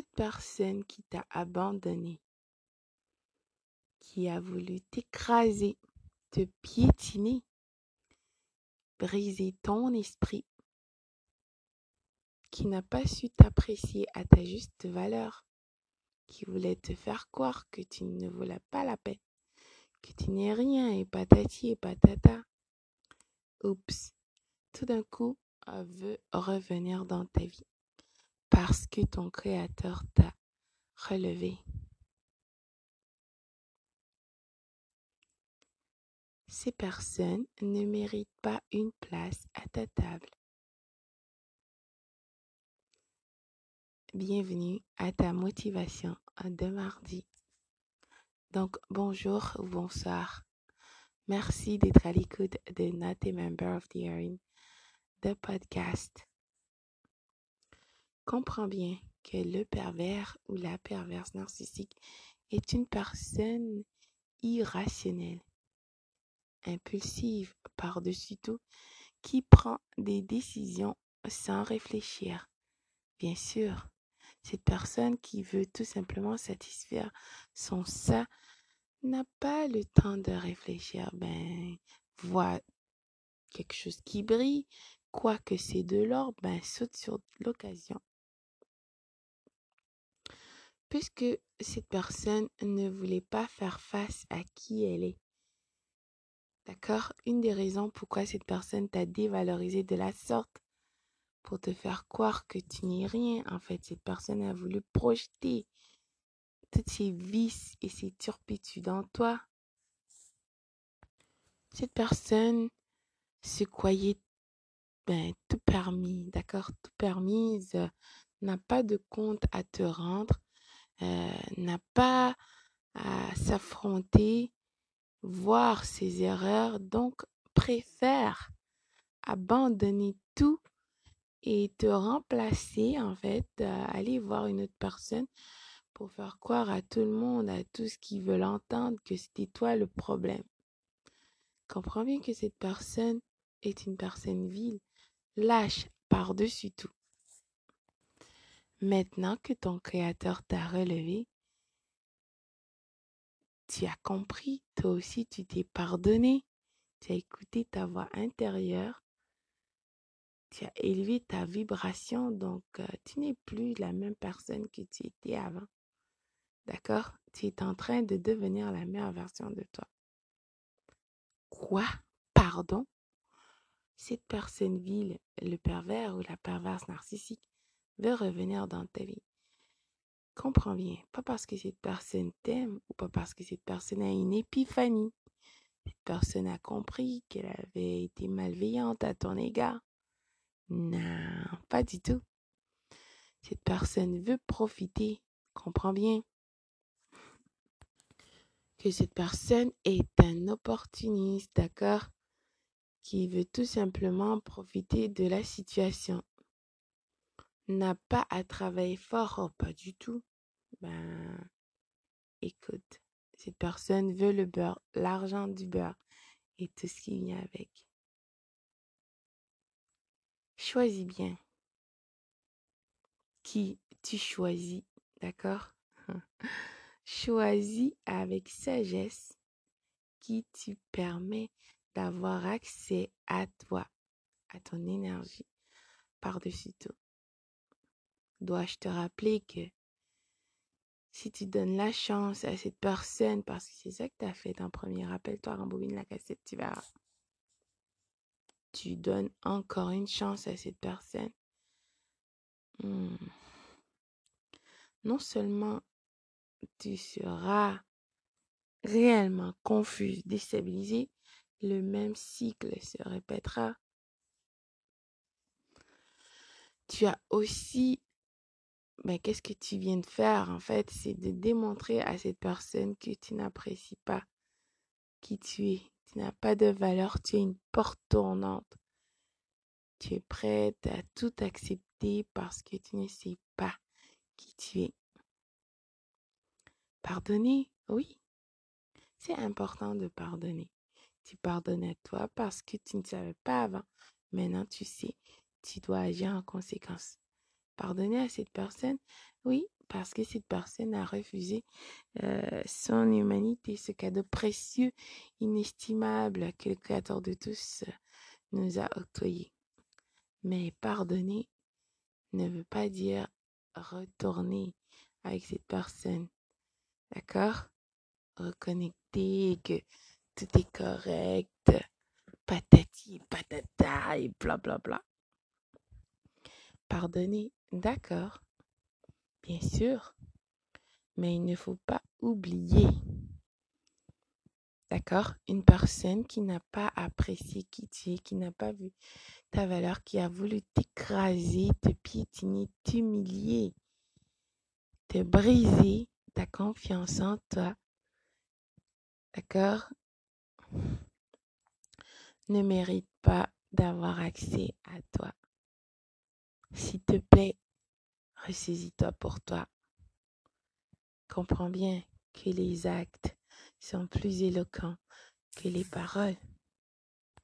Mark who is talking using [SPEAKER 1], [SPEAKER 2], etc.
[SPEAKER 1] personne qui t'a abandonné, qui a voulu t'écraser, te piétiner, briser ton esprit, qui n'a pas su t'apprécier à ta juste valeur, qui voulait te faire croire que tu ne voulais pas la paix, que tu n'es rien et patati et patata. Oups, tout d'un coup, veut revenir dans ta vie parce que ton Créateur t'a relevé. Ces personnes ne méritent pas une place à ta table. Bienvenue à ta motivation de mardi. Donc, bonjour ou bonsoir. Merci d'être à l'écoute de Not a Member of the Hearing, de podcast. Comprends bien que le pervers ou la perverse narcissique est une personne irrationnelle, impulsive par-dessus tout, qui prend des décisions sans réfléchir. Bien sûr, cette personne qui veut tout simplement satisfaire son ça n'a pas le temps de réfléchir. Ben, voit quelque chose qui brille, quoi que c'est de l'or, ben, saute sur l'occasion. Puisque cette personne ne voulait pas faire face à qui elle est. D'accord? Une des raisons pourquoi cette personne t'a dévalorisé de la sorte, pour te faire croire que tu n'es rien. En fait, cette personne a voulu projeter toutes ses vices et ses turpitudes en toi. Cette personne se croyait ben, tout permis, d'accord? Tout permise, euh, n'a pas de compte à te rendre, n'a pas à s'affronter, voir ses erreurs, donc préfère abandonner tout et te remplacer, en fait, euh, aller voir une autre personne pour faire croire à tout le monde, à tous qui veulent entendre que c'était toi le problème. Comprends bien que cette personne est une personne vile, lâche par-dessus tout. Maintenant que ton Créateur t'a relevé, tu as compris, toi aussi tu t'es pardonné, tu as écouté ta voix intérieure, tu as élevé ta vibration, donc euh, tu n'es plus la même personne que tu étais avant. D'accord? Tu es en train de devenir la meilleure version de toi. Quoi? Pardon? Cette personne vile, le pervers ou la perverse narcissique, veut revenir dans ta vie. Comprends bien, pas parce que cette personne t'aime ou pas parce que cette personne a une épiphanie. Cette personne a compris qu'elle avait été malveillante à ton égard. Non, pas du tout. Cette personne veut profiter. Comprends bien que cette personne est un opportuniste, d'accord, qui veut tout simplement profiter de la situation. N'a pas à travailler fort, oh, pas du tout. Ben, écoute, cette personne veut le beurre, l'argent du beurre et tout ce qui vient avec. Choisis bien qui tu choisis, d'accord? Choisis avec sagesse qui tu permet d'avoir accès à toi, à ton énergie, par-dessus tout. Dois-je te rappeler que si tu donnes la chance à cette personne, parce que c'est ça que tu as fait en premier, rappelle-toi, rembobine la cassette, tu verras. Tu donnes encore une chance à cette personne. Hmm. Non seulement tu seras réellement confus, déstabilisé, le même cycle se répétera. Tu as aussi, ben, qu'est-ce que tu viens de faire en fait, c'est de démontrer à cette personne que tu n'apprécies pas qui tu es. Tu n'as pas de valeur, tu es une porte tournante. Tu es prête à tout accepter parce que tu ne sais pas qui tu es. Pardonner, oui. C'est important de pardonner. Tu pardonnes à toi parce que tu ne savais pas avant. Maintenant, tu sais, tu dois agir en conséquence. Pardonner à cette personne, oui, parce que cette personne a refusé euh, son humanité, ce cadeau précieux, inestimable que le Créateur de tous nous a octroyé. Mais pardonner ne veut pas dire retourner avec cette personne. D'accord? Reconnecter, que tout est correct, patati, patata et bla bla bla. Pardonner, d'accord, bien sûr, mais il ne faut pas oublier, d'accord, une personne qui n'a pas apprécié qui tu es, qui n'a pas vu ta valeur, qui a voulu t'écraser, te piétiner, t'humilier, te briser ta confiance en toi, d'accord, ne mérite pas d'avoir accès à toi. S'il te plaît, ressaisis-toi pour toi. Comprends bien que les actes sont plus éloquents que les paroles.